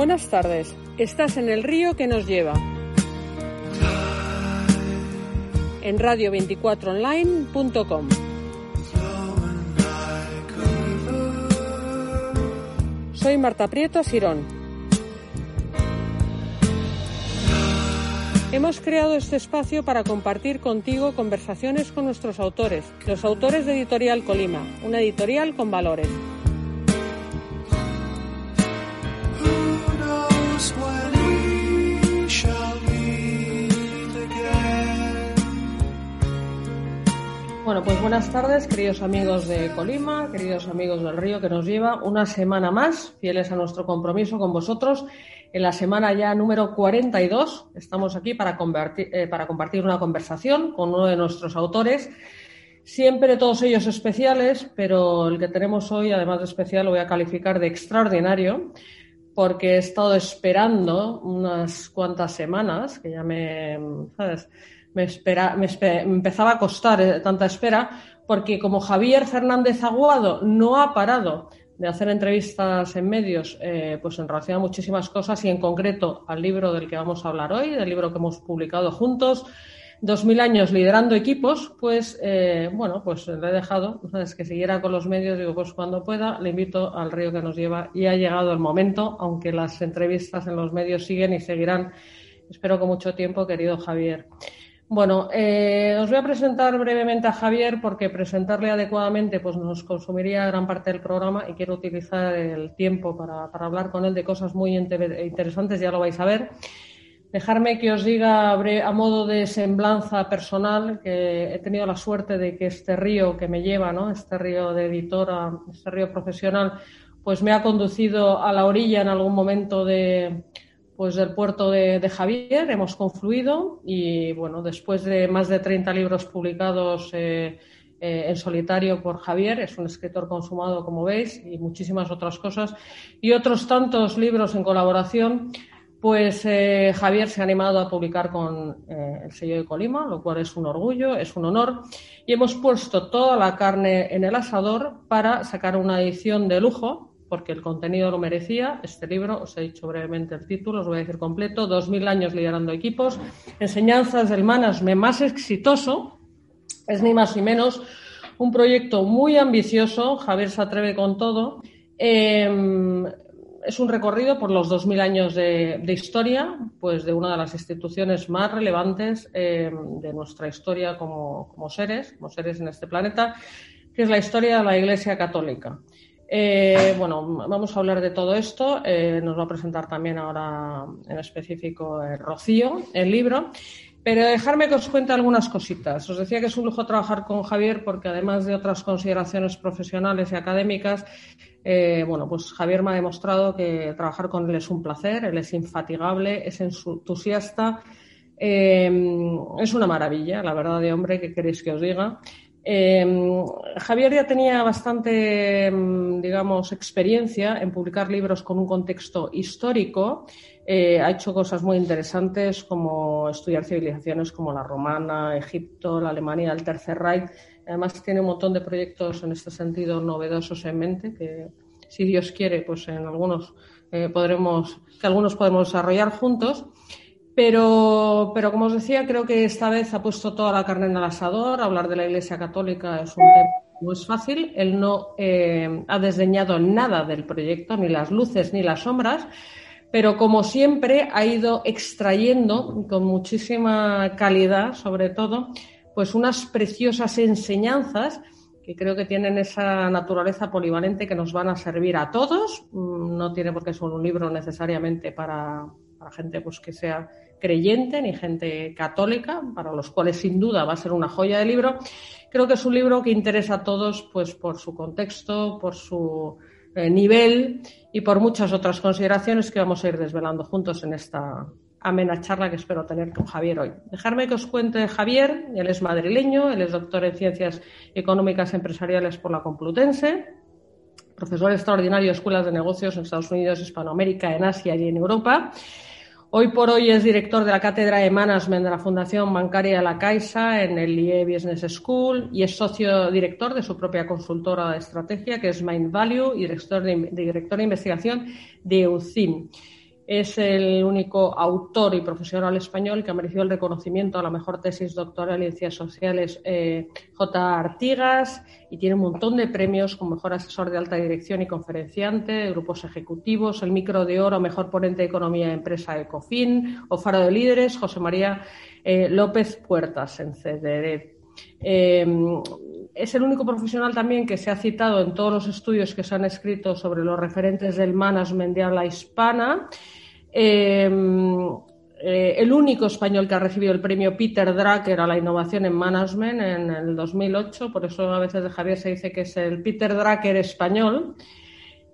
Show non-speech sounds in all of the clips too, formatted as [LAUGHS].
Buenas tardes. Estás en el río que nos lleva. En radio24online.com. Soy Marta Prieto Sirón. Hemos creado este espacio para compartir contigo conversaciones con nuestros autores, los autores de Editorial Colima, una editorial con valores. Bueno, pues buenas tardes, queridos amigos de Colima, queridos amigos del río que nos lleva una semana más, fieles a nuestro compromiso con vosotros. En la semana ya número 42 estamos aquí para, eh, para compartir una conversación con uno de nuestros autores. Siempre todos ellos especiales, pero el que tenemos hoy, además de especial, lo voy a calificar de extraordinario, porque he estado esperando unas cuantas semanas, que ya me, ¿sabes? Me, espera, me, empezaba a costar eh, tanta espera, porque como Javier Fernández Aguado no ha parado de hacer entrevistas en medios eh, pues en relación a muchísimas cosas y en concreto al libro del que vamos a hablar hoy, del libro que hemos publicado juntos, 2000 años liderando equipos, pues eh, bueno, pues le he dejado, es que siguiera con los medios, digo, pues cuando pueda le invito al río que nos lleva y ha llegado el momento, aunque las entrevistas en los medios siguen y seguirán, espero con mucho tiempo, querido Javier. Bueno, eh, os voy a presentar brevemente a Javier porque presentarle adecuadamente pues nos consumiría gran parte del programa y quiero utilizar el tiempo para, hablar con él de cosas muy interesantes, ya lo vais a ver. Dejarme que os diga a modo de semblanza personal que he tenido la suerte de que este río que me lleva, ¿no? este río de editora, este río profesional, pues me ha conducido a la orilla en algún momento de, pues del puerto de, Javier, hemos confluido y bueno, después de más de 30 libros publicados eh, eh, en solitario por Javier, es un escritor consumado como veis y muchísimas otras cosas, y otros tantos libros en colaboración, pues eh, Javier se ha animado a publicar con el sello de Colima, lo cual es un orgullo, es un honor, y hemos puesto toda la carne en el asador para sacar una edición de lujo porque el contenido lo merecía. Este libro, os he dicho brevemente el título, os voy a decir completo, 2000 años liderando equipos, enseñanzas del management más exitoso, es ni más ni menos un proyecto muy ambicioso, Javier se atreve con todo. Em, es un recorrido por los 2000 años de, historia, pues de una de las instituciones más relevantes em, de nuestra historia como, como seres, como seres en este planeta, que es la historia de la Iglesia Católica. Eh, bueno, vamos a hablar de todo esto. Eh, nos va a presentar también ahora en específico eh, Rocío, el libro. Pero dejarme que os cuente algunas cositas. Os decía que es un lujo trabajar con Javier porque además de otras consideraciones profesionales y académicas, bueno, pues Javier me ha demostrado que trabajar con él es un placer, él es infatigable, es entusiasta, es una maravilla, la verdad de hombre, ¿qué queréis que os diga? Em, Javier ya tenía bastante, em, digamos, experiencia en publicar libros con un contexto histórico. Eh, ha hecho cosas muy interesantes como estudiar civilizaciones como la romana, Egipto, la Alemania, el Tercer Reich. Además tiene un montón de proyectos en este sentido novedosos en mente que, si Dios quiere, pues en algunos eh, podremos, que algunos podemos desarrollar juntos. Pero, pero como os decía, creo que esta vez ha puesto toda la carne en el asador. Hablar de la Iglesia Católica es un tema no es fácil. Él no eh, ha desdeñado nada del proyecto, ni las luces ni las sombras, pero como siempre ha ido extrayendo con muchísima calidad, sobre todo, pues unas preciosas enseñanzas que creo que tienen esa naturaleza polivalente que nos van a servir a todos. Mm, no tiene por qué ser un libro necesariamente para, para gente pues, que sea creyente ni gente católica, para los cuales sin duda va a ser una joya de libro. Creo que es un libro que interesa a todos pues, por su contexto, por su eh, nivel y por muchas otras consideraciones que vamos a ir desvelando juntos en esta amena charla que espero tener con Javier hoy. Dejarme que os cuente Javier, él es madrileño, él es doctor en Ciencias Económicas Empresariales por la Complutense, profesor extraordinario de escuelas de negocios en Estados Unidos, Hispanoamérica, en Asia y en Europa. Hoy por hoy es director de la Cátedra de Management de la Fundación Bancaria La Caixa en el IE Business School y es socio director de su propia consultora de estrategia, que es Mind Value, y director de, director de investigación de EUCIM. Es el único autor y profesional español que ha merecido el reconocimiento a la mejor tesis doctoral en ciencias sociales eh, J. Artigas y tiene un montón de premios como mejor asesor de alta dirección y conferenciante grupos ejecutivos, el micro de oro, mejor ponente de economía de empresa Ecofin o Faro de Líderes, José María eh, López Puertas en CDD. Es el único profesional también que se ha citado en todos los estudios que se han escrito sobre los referentes del management de habla hispana. Em, eh, el único español que ha recibido el premio Peter Drucker a la innovación en management en el 2008, por eso a veces de Javier se dice que es el Peter Drucker español,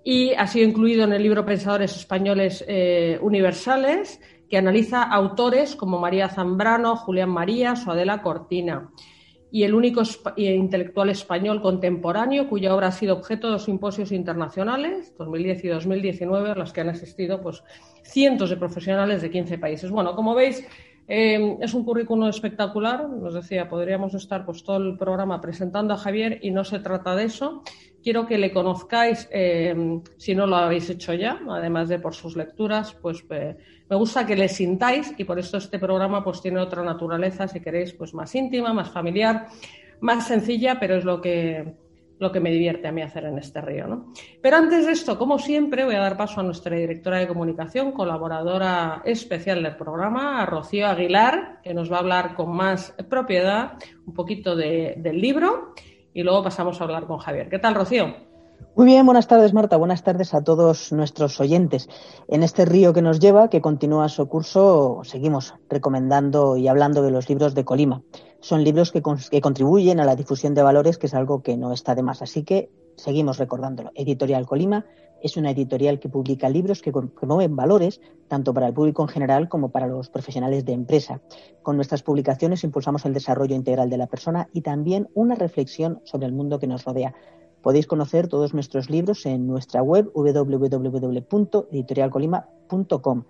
y ha sido incluido en el libro Pensadores Españoles eh, Universales, que analiza autores como María Zambrano, Julián Marías o Adela Cortina y el único intelectual español contemporáneo cuya obra ha sido objeto de dos simposios internacionales, 2010 y 2019, a los que han asistido pues, cientos de profesionales de 15 países. Bueno, como veis, eh, es un currículum espectacular. Nos decía, podríamos estar pues, todo el programa presentando a Javier y no se trata de eso. Quiero que le conozcáis, eh, si no lo habéis hecho ya, además de por sus lecturas, pues eh, me gusta que le sintáis y por eso este programa pues tiene otra naturaleza, si queréis, pues más íntima, más familiar, más sencilla, pero es lo que, lo que me divierte a mí hacer en este río. ¿no? Pero antes de esto, como siempre, voy a dar paso a nuestra directora de comunicación, colaboradora especial del programa, a Rocío Aguilar, que nos va a hablar con más propiedad un poquito del libro y luego pasamos a hablar con Javier. ¿Qué tal, Rocío? Muy bien, buenas tardes Marta, buenas tardes a todos nuestros oyentes. En este río que nos lleva, que continúa su curso, seguimos recomendando y hablando de los libros de Colima. Son libros que, contribuyen a la difusión de valores, que es algo que no está de más. Así que seguimos recordándolo. Editorial Colima es una editorial que publica libros que promueven valores tanto para el público en general como para los profesionales de empresa. Con nuestras publicaciones impulsamos el desarrollo integral de la persona y también una reflexión sobre el mundo que nos rodea. Podéis conocer todos nuestros libros en nuestra web www.editorialcolima.com.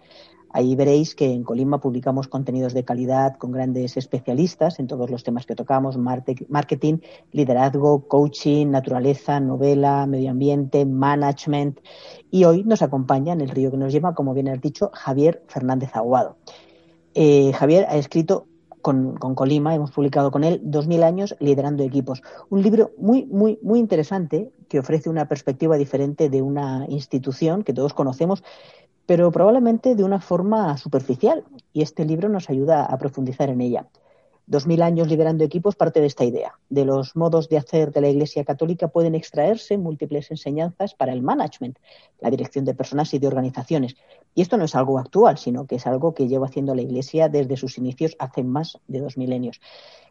Ahí veréis que en Colima publicamos contenidos de calidad con grandes especialistas en todos los temas que tocamos, marketing, liderazgo, coaching, naturaleza, novela, medio ambiente, management. Y hoy nos acompaña en el río que nos lleva, como bien has dicho, Javier Fernández Aguado. Eh, Javier ha escrito con, Colima, hemos publicado con él 2000 años liderando equipos. Un libro muy, muy, muy interesante que ofrece una perspectiva diferente de una institución que todos conocemos, pero probablemente de una forma superficial. Y este libro nos ayuda a profundizar en ella. Dos mil años liderando equipos parte de esta idea. De los modos de hacer de la Iglesia Católica pueden extraerse múltiples enseñanzas para el management, la dirección de personas y de organizaciones. Y esto no es algo actual, sino que es algo que lleva haciendo la Iglesia desde sus inicios hace más de dos milenios.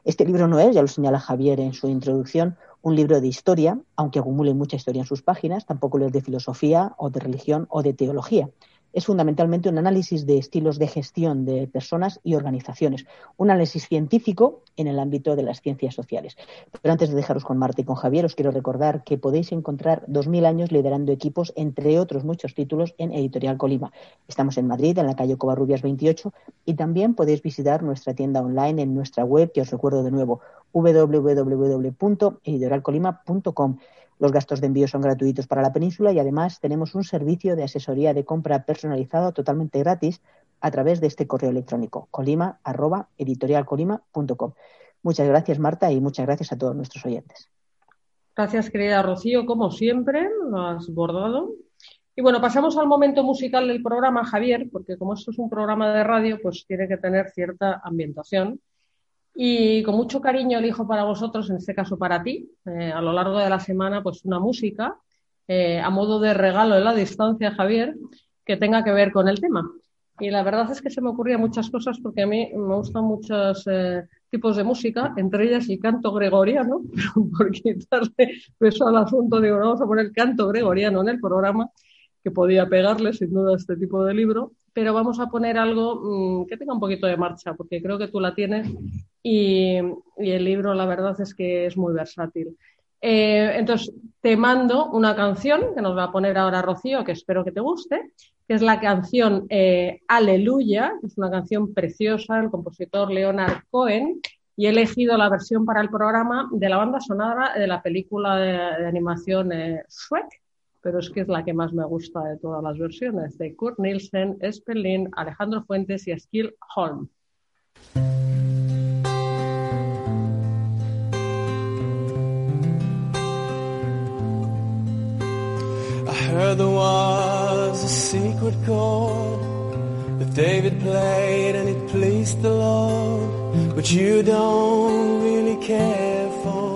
Este libro no es, ya lo señala Javier en su introducción, un libro de historia, aunque acumule mucha historia en sus páginas, tampoco lo es de filosofía o de religión o de teología es fundamentalmente un análisis de estilos de gestión de personas y organizaciones, un análisis científico en el ámbito de las ciencias sociales. Pero antes de dejaros con Marta y con Javier, os quiero recordar que podéis encontrar 2000 años liderando equipos, entre otros muchos títulos, en Editorial Colima. Estamos en Madrid, en la calle Covarrubias 28, y también podéis visitar nuestra tienda online en nuestra web, que os recuerdo de nuevo, www.editorialcolima.com. Los gastos de envío son gratuitos para la península y además tenemos un servicio de asesoría de compra personalizado totalmente gratis a través de este correo electrónico colima@editorialcolima.com. Muchas gracias Marta y muchas gracias a todos nuestros oyentes. Gracias querida Rocío, como siempre, lo has bordado. Y bueno, pasamos al momento musical del programa, Javier, porque como esto es un programa de radio, pues tiene que tener cierta ambientación. Y con mucho cariño elijo para vosotros, en este caso para ti, eh, a lo largo de la semana, pues una música eh, a modo de regalo en la distancia, Javier, que tenga que ver con el tema. y la verdad es que se me ocurrían muchas cosas porque a mí me gustan muchos eh, tipos de música, entre ellas el canto gregoriano, [LAUGHS] pero por quitarle peso al asunto digo, vamos a poner canto gregoriano en el programa, que podía pegarle sin duda este tipo de libro, pero vamos a poner algo mm, que tenga un poquito de marcha, porque creo que tú la tienes y, el libro la verdad es que es muy versátil. Eh, entonces, te mando una canción que nos va a poner ahora Rocío, que espero que te guste, que es la canción eh, Aleluya, que es una canción preciosa del compositor Leonard Cohen, y he elegido la versión para el programa de la banda sonora de la película de, animación eh, Shrek, pero es que es la que más me gusta de todas las versiones, de Kurt Nielsen, Espelin, Alejandro Fuentes y Skill Holm. heard there was a secret chord that David played and it pleased the Lord. But you don't really care for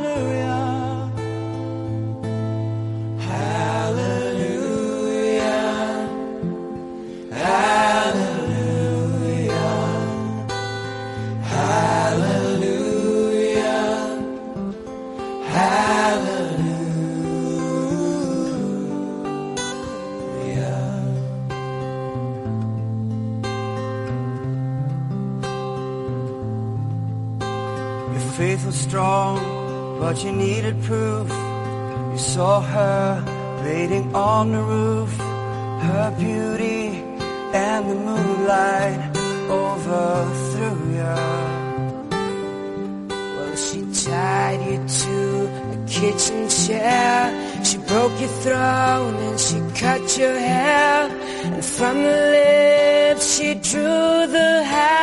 But you needed proof. You saw her waiting on the roof, her beauty and the moonlight overthrew you. Well, she tied you to a kitchen chair. She broke your throne and she cut your hair. And from the lips she drew the hallelujah.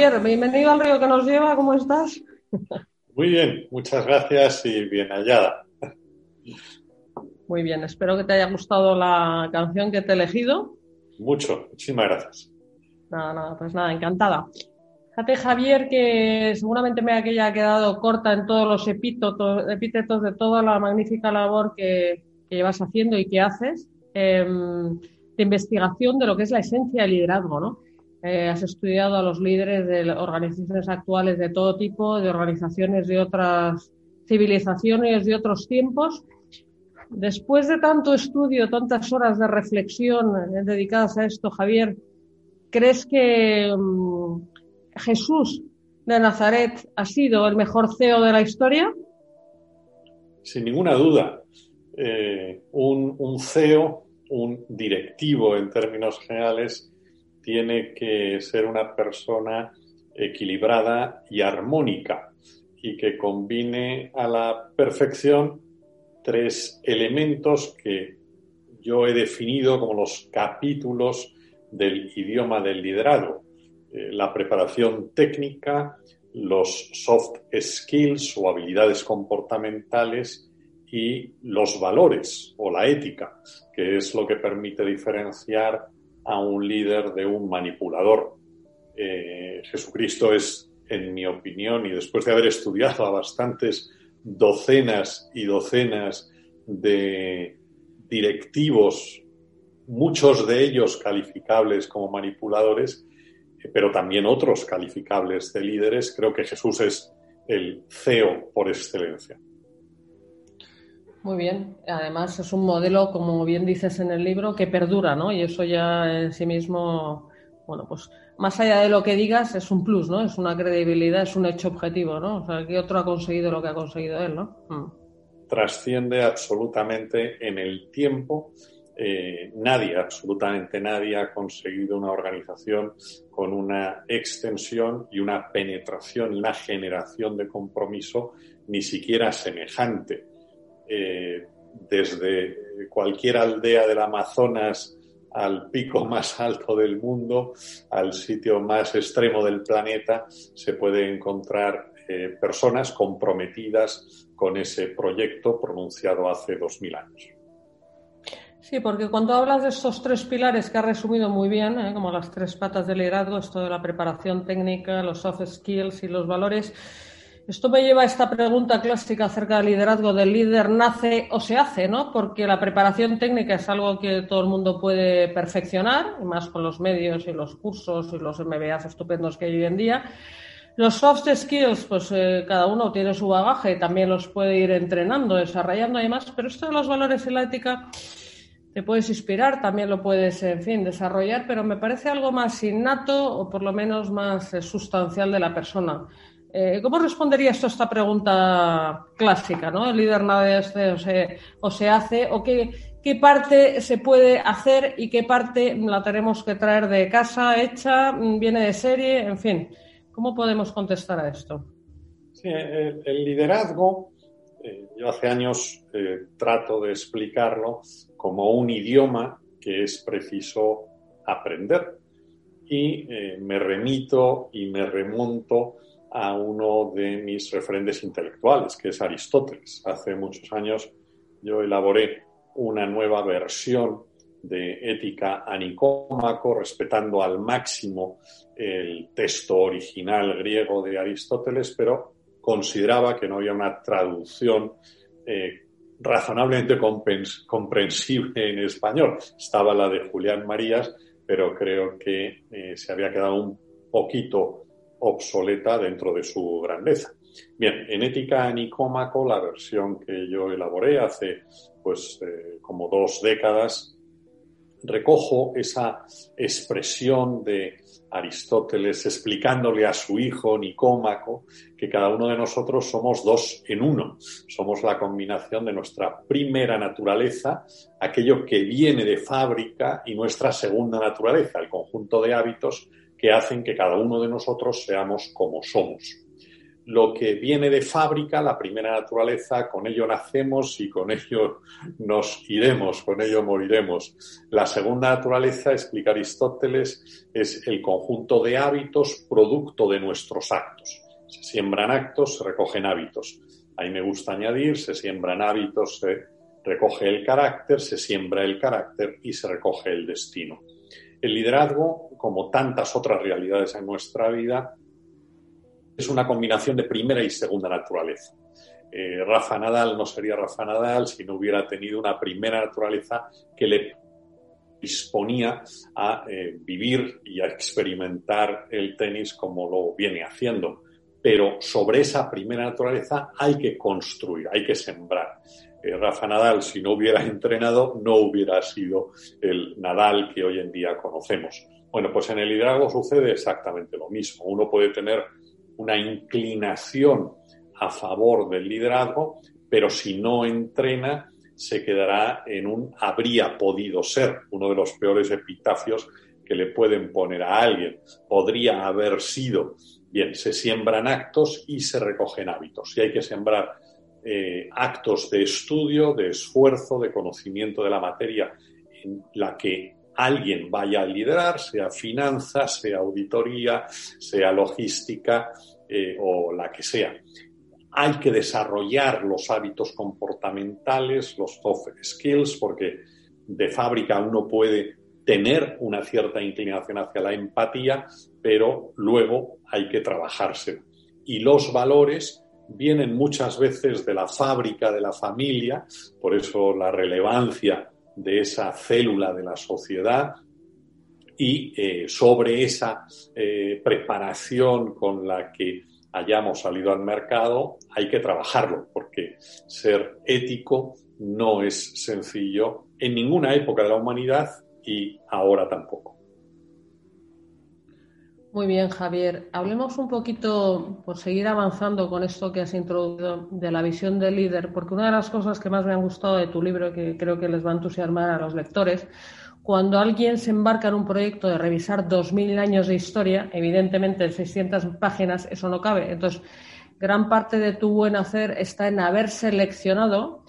Javier, bienvenido al río que nos lleva, ¿cómo estás? Muy bien, muchas gracias y bien hallada. Muy bien, espero que te haya gustado la canción que te he elegido. Mucho, muchísimas gracias. Nada, nada, pues nada, encantada. Fíjate, Javier, que seguramente me haya quedado corta en todos los epítetos, epítetos de toda la magnífica labor que, que llevas haciendo y que haces eh, de investigación de lo que es la esencia del liderazgo, ¿no? Eh, has estudiado a los líderes de organizaciones actuales de todo tipo, de organizaciones de otras civilizaciones, de otros tiempos. Después de tanto estudio, tantas horas de reflexión eh, dedicadas a esto, Javier, ¿crees que um, Jesús de Nazaret ha sido el mejor CEO de la historia? Sin ninguna duda. eh, un, CEO, un directivo en términos generales, tiene que ser una persona equilibrada y armónica y que combine a la perfección tres elementos que yo he definido como los capítulos del idioma del liderazgo. Eh, la preparación técnica, los soft skills o habilidades comportamentales y los valores o la ética, que es lo que permite diferenciar a un líder de un manipulador. Eh, Jesucristo es, en mi opinión, y después de haber estudiado a bastantes docenas y docenas de directivos, muchos de ellos calificables como manipuladores, eh, pero también otros calificables de líderes, creo que Jesús es el CEO por excelencia. Muy bien. Además es un modelo, como bien dices en el libro, que perdura, ¿no? Y eso ya en sí mismo, bueno, pues más allá de lo que digas, es un plus, ¿no? Es una credibilidad, es un hecho objetivo, ¿no? O sea, que otro ha conseguido lo que ha conseguido él, ¿no? Mm. Trasciende absolutamente en el tiempo. Eh, nadie, absolutamente nadie, ha conseguido una organización con una extensión y una penetración una generación de compromiso ni siquiera semejante eh, desde cualquier aldea del Amazonas al pico [LAUGHS] más alto del mundo, al sitio más extremo del planeta, se puede encontrar eh, personas comprometidas con ese proyecto pronunciado hace dos mil años. Sí, porque cuando hablas de estos tres pilares que has resumido muy bien, ¿eh? como las tres patas del liderazgo, esto de la preparación técnica, los soft skills y los valores, esto me lleva a esta pregunta clásica acerca del liderazgo del líder nace o se hace, ¿no? Porque la preparación técnica es algo que todo el mundo puede perfeccionar, más con los medios y los cursos y los MBAs estupendos que hay hoy en día. Los soft skills, pues eh, cada uno tiene su bagaje, también los puede ir entrenando, desarrollando y demás, pero esto de los valores y la ética te puedes inspirar, también lo puedes, en fin, desarrollar, pero me parece algo más innato o por lo menos más eh, sustancial de la persona. Eh, ¿Cómo responderías a esta pregunta clásica? ¿no? ¿El líder nada este o se, o se hace? ¿O qué, qué parte se puede hacer y qué parte la tenemos que traer de casa hecha, viene de serie? En fin, ¿cómo podemos contestar a esto? Sí, el, liderazgo, eh, yo hace años eh, trato de explicarlo como un idioma que es preciso aprender. Y me remito y me remonto a uno de mis referentes intelectuales, que es Aristóteles. Hace muchos años yo elaboré una nueva versión de ética a Nicómaco, respetando al máximo el texto original griego de Aristóteles, pero consideraba que no había una traducción eh, razonablemente comprensible en español. Estaba la de Julián Marías, pero creo que eh, se había quedado un poquito obsoleta dentro de su grandeza. Bien, en Ética Nicómaco, la versión que yo elaboré hace pues eh, como dos décadas, recojo esa expresión de Aristóteles explicándole a su hijo Nicómaco que cada uno de nosotros somos dos en uno. Somos la combinación de nuestra primera naturaleza, aquello que viene de fábrica, y nuestra segunda naturaleza, el conjunto de hábitos que hacen que cada uno de nosotros seamos como somos. Lo que viene de fábrica, la primera naturaleza, con ello nacemos y con ello nos iremos, con ello moriremos. La segunda naturaleza, explica Aristóteles, es el conjunto de hábitos producto de nuestros actos. Se siembran actos, se recogen hábitos. Ahí me gusta añadir, se siembran hábitos, se recoge el carácter, se siembra el carácter y se recoge el destino. El liderazgo, como tantas otras realidades en nuestra vida, es una combinación de primera y segunda naturaleza. Eh, Rafa Nadal no sería Rafa Nadal si no hubiera tenido una primera naturaleza que le disponía a eh, vivir y a experimentar el tenis como lo viene haciendo. Pero sobre esa primera naturaleza hay que construir, hay que sembrar. Eh, Rafa Nadal, si no hubiera [LAUGHS] entrenado, no hubiera sido el Nadal que hoy en día conocemos. Bueno, pues en el liderazgo sucede exactamente lo mismo. Uno puede tener una inclinación a favor del liderazgo, pero si no entrena, se quedará en un habría podido ser, uno de los peores epitafios que le pueden poner a alguien. Podría haber sido. Bien, se siembran actos y se recogen hábitos. Y hay que sembrar eh, actos de estudio, de esfuerzo, de conocimiento de la materia en la que alguien vaya a liderar, sea finanzas, sea auditoría, sea logística eh, o la que sea. Hay que desarrollar los hábitos comportamentales, los soft skills, porque de fábrica uno puede tener una cierta inclinación hacia la empatía, pero luego hay que trabajarse. Y los valores vienen muchas veces de la fábrica de la familia, por eso la relevancia de esa célula de la sociedad y eh, sobre esa eh, preparación con la que hayamos salido al mercado hay que trabajarlo, porque ser ético no es sencillo en ninguna época de la humanidad y ahora tampoco. Muy bien, Javier. Hablemos un poquito, por seguir avanzando con esto que has introducido, de la visión del líder, porque una de las cosas que más me han gustado de tu libro, que creo que les va a entusiasmar a los lectores, cuando alguien se embarca en un proyecto de revisar 2.000 años de historia, evidentemente en 600 páginas eso no cabe. Entonces, gran parte de tu buen hacer está en haber seleccionado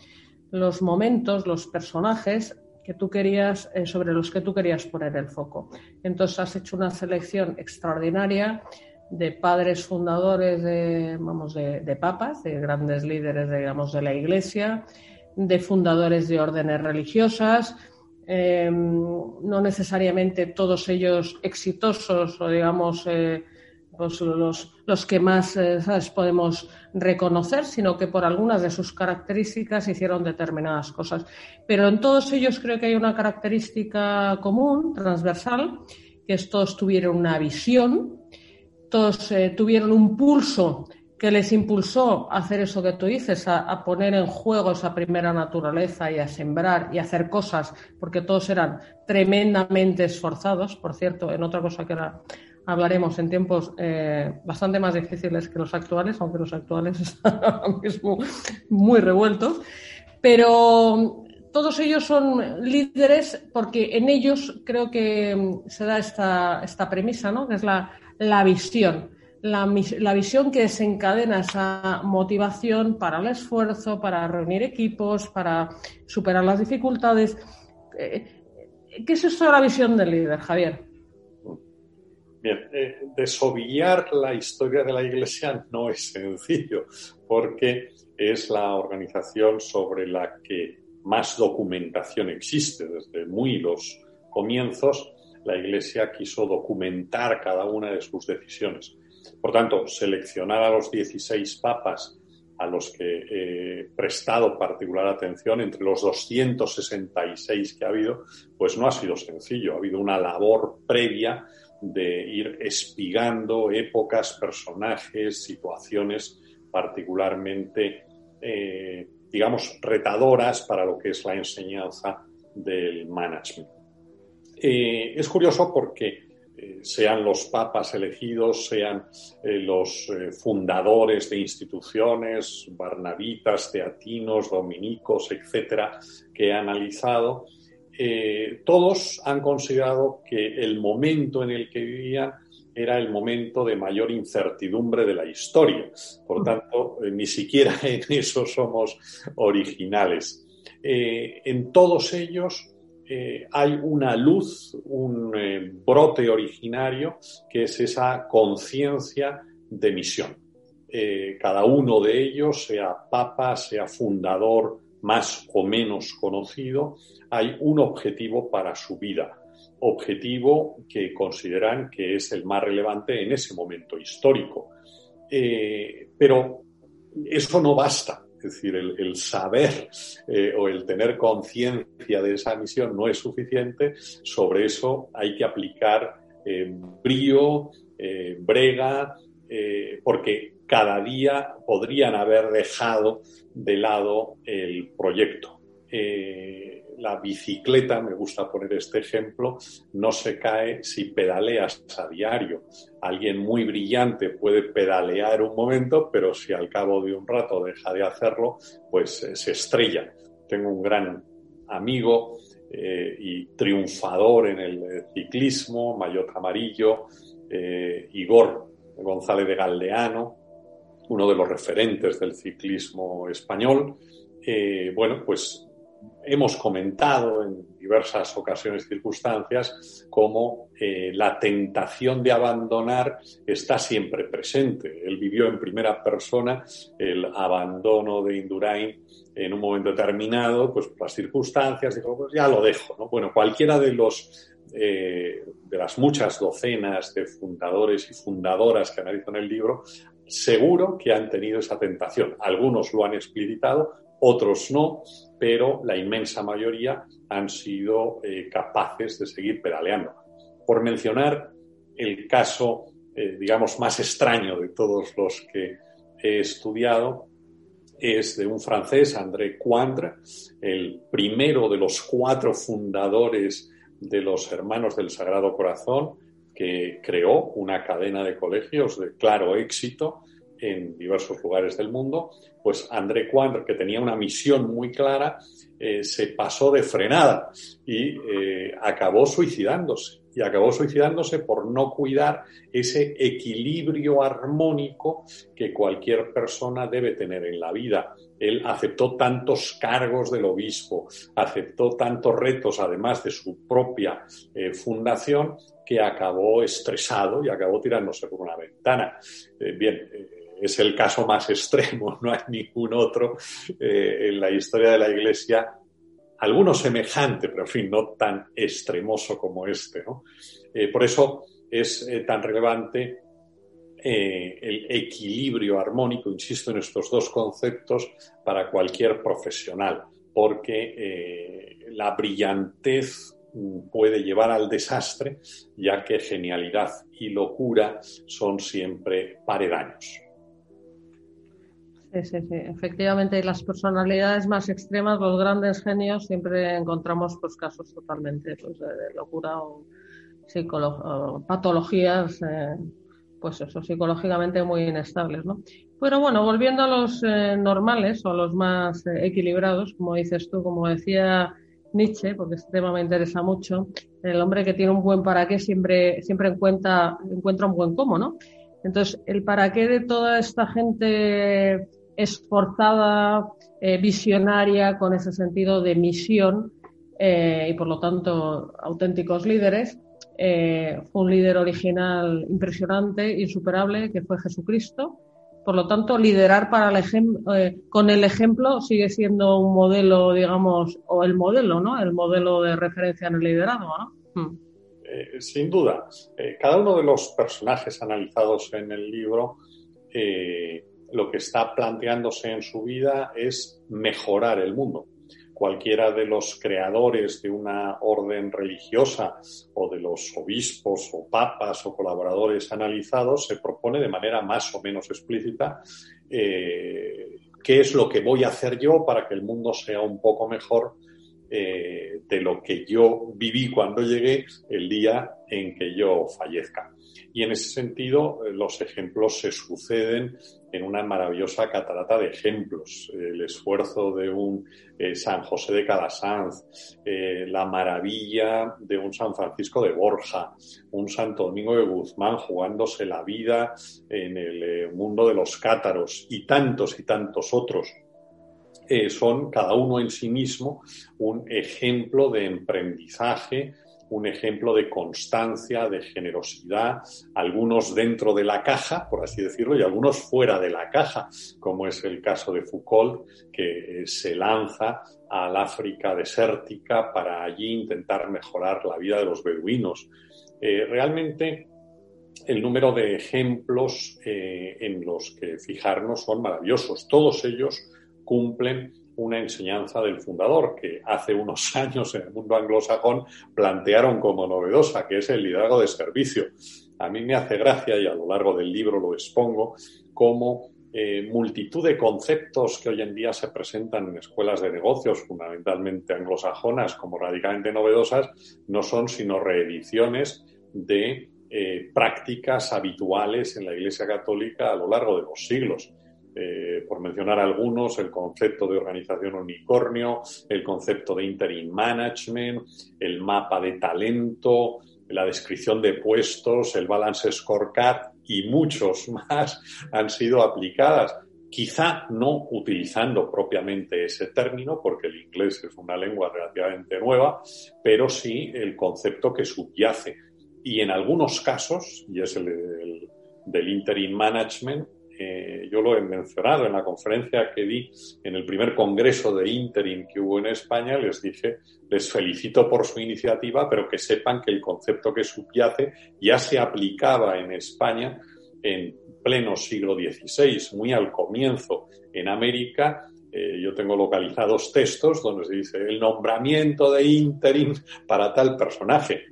los momentos, los personajes que tú querías, eh, sobre los que tú querías poner el foco. Entonces has hecho una selección extraordinaria de padres fundadores de, vamos, de, papas, de grandes líderes, digamos, de la Iglesia, de fundadores de órdenes religiosas, em, no necesariamente todos ellos exitosos o, digamos, eh, los, los, que más eh, podemos reconocer, sino que por algunas de sus características hicieron determinadas cosas. Pero en todos ellos creo que hay una característica común, transversal, que es todos tuvieron una visión, todos eh, tuvieron un pulso que les impulsó a hacer eso que tú dices, a, a, poner en juego esa primera naturaleza y a sembrar y a hacer cosas, porque todos eran tremendamente esforzados, por cierto, en otra cosa que era hablaremos en tiempos eh, bastante más difíciles que los actuales, aunque los actuales [LAUGHS] están ahora mismo muy revueltos. Pero todos ellos son líderes porque en ellos creo que se da esta, premisa, ¿no? que es la, visión. La, la, visión que desencadena esa motivación para el esfuerzo, para reunir equipos, para superar las dificultades. Eh, ¿Qué es eso de la visión del líder, Javier? Bien, eh, la historia de la Iglesia no es sencillo, porque es la organización sobre la que más documentación existe. Desde muy los comienzos, la Iglesia quiso documentar cada una de sus decisiones. Por tanto, seleccionar a los 16 papas a los que he prestado particular atención entre los 266 que ha habido, pues no ha sido sencillo. Ha habido una labor previa de ir espigando épocas, personajes, situaciones particularmente, eh, digamos, retadoras para lo que es la enseñanza del management. Eh, es curioso porque eh, sean los papas elegidos, sean los fundadores de instituciones, barnabitas, teatinos, dominicos, etcétera, que he analizado, eh, todos han considerado que el momento en el que vivían era el momento de mayor incertidumbre de la historia. Por tanto, eh, ni siquiera [LAUGHS] en eso somos originales. Eh, en todos ellos hay una luz, un brote originario, que es esa conciencia de misión. cada uno de ellos, sea papa, sea fundador, más o menos conocido, hay un objetivo para su vida, objetivo que consideran que es el más relevante en ese momento histórico. Eh, pero eso no basta, es decir, el, saber eh, o el tener conciencia de esa misión no es suficiente, sobre eso hay que aplicar eh, brío, brega, porque cada día podrían haber dejado de lado el proyecto. Eh, la bicicleta, me gusta poner este ejemplo, no se cae si pedaleas a diario. Alguien muy brillante puede pedalear un momento, pero si al cabo de un rato deja de hacerlo, pues eh, se estrella. tengo un gran amigo eh, y triunfador en el ciclismo, maillot amarillo, Igor González de Galdeano, uno de los referentes del ciclismo español. Eh, bueno, pues hemos comentado en diversas ocasiones y circunstancias cómo eh, la tentación de abandonar está siempre presente. Él vivió en primera persona el abandono de Indurain en un momento determinado, pues por las circunstancias, dijo, pues ya lo dejo. ¿no? Bueno, cualquiera de los eh, de las muchas docenas de fundadores y fundadoras que analizan el libro, seguro que han tenido esa tentación. Algunos lo han explicitado, otros no, pero la inmensa mayoría han sido eh, capaces de seguir pedaleando. Por mencionar el caso, eh, digamos, más extraño de todos los que he estudiado, es de un francés, André Coindre, el primero de los cuatro fundadores de los Hermanos del Sagrado Corazón, que creó una cadena de colegios de claro éxito en diversos lugares del mundo, pues André Coindre, que tenía una misión muy clara, eh, se pasó de frenada y eh, acabó suicidándose. Y acabó suicidándose por no cuidar ese equilibrio armónico que cualquier persona debe tener en la vida. Él aceptó tantos cargos del obispo, aceptó tantos retos, además de su propia eh, fundación, que acabó estresado y acabó tirándose por una ventana. bien, es el caso más extremo, [LAUGHS] no hay ningún otro eh, en la historia de la Iglesia, alguno semejante, pero en fin, no tan extremoso como este. Eh, por eso es eh, tan relevante el equilibrio armónico, insisto en estos dos conceptos, para cualquier profesional, porque la brillantez puede llevar al desastre, ya que genialidad y locura son siempre paredaños. Sí, sí, sí. Efectivamente, las personalidades más extremas, los grandes genios, siempre encontramos pues, casos totalmente pues, de, locura o, patologías, eh, pues eso, psicológicamente muy inestables, ¿no? Pero bueno, volviendo a los eh, normales o a los más eh, equilibrados, como dices tú, como decía Nietzsche, porque este tema me interesa mucho, el hombre que tiene un buen para qué siempre, siempre encuentra, encuentra un buen cómo, ¿no? Entonces, el para qué de toda esta gente esforzada, eh, visionaria, con ese sentido de misión eh, y por lo tanto auténticos líderes. Eh, fue un líder original impresionante, insuperable, que fue Jesucristo. Por lo tanto, liderar para el con el ejemplo sigue siendo un modelo, digamos, o el modelo, ¿no? El modelo de referencia en el liderazgo, ¿no? Hmm. sin duda. cada uno de los personajes analizados en el libro lo que está planteándose en su vida es mejorar el mundo. Cualquiera de los creadores de una orden religiosa o de los obispos o papas o colaboradores analizados se propone de manera más o menos explícita eh, qué es lo que voy a hacer yo para que el mundo sea un poco mejor eh, de lo que yo viví cuando llegué el día en que yo fallezca. Y en ese sentido, eh, los ejemplos se suceden en una maravillosa catarata de ejemplos. El esfuerzo de un eh, San José de Calasanz, eh, la maravilla de un San Francisco de Borja, un Santo Domingo de Guzmán jugándose la vida en el mundo de los cátaros y tantos y tantos otros. son cada uno en sí mismo un ejemplo de emprendizaje, un ejemplo de constancia, de generosidad, algunos dentro de la caja, por así decirlo, y algunos fuera de la caja, como es el caso de Foucault, que eh, se lanza al África desértica para allí intentar mejorar la vida de los beduinos. Eh, realmente el número de ejemplos eh, en los que fijarnos son maravillosos. Todos ellos cumplen una enseñanza del fundador que hace unos [LAUGHS] años en el mundo anglosajón plantearon como novedosa, que es el liderazgo de servicio. A mí me hace gracia, y a lo largo del libro lo expongo, como eh, multitud de conceptos que hoy en día se presentan en escuelas de negocios, fundamentalmente anglosajonas, como radicalmente novedosas, no son sino reediciones de eh, prácticas habituales en la Iglesia Católica a lo largo de los siglos. Eh, por mencionar algunos, el concepto de organización unicornio, el concepto de interim management, el mapa de talento, la descripción de puestos, el balance scorecard y muchos [LAUGHS] más han sido aplicadas. Quizá no utilizando propiamente ese término, porque el inglés es una lengua relativamente nueva, pero sí el concepto que subyace. Y en algunos casos, y es el, del interim management, eh, yo lo he mencionado en la conferencia que di en el primer congreso de interim que hubo en España, les dije, les felicito por su iniciativa, pero que sepan que el concepto que subyace ya se aplicaba en España en pleno siglo XVI, muy al comienzo en América. Eh, yo tengo localizados textos donde se dice el nombramiento de interim para tal personaje.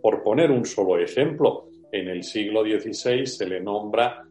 Por poner un solo ejemplo, en el siglo XVI se le nombra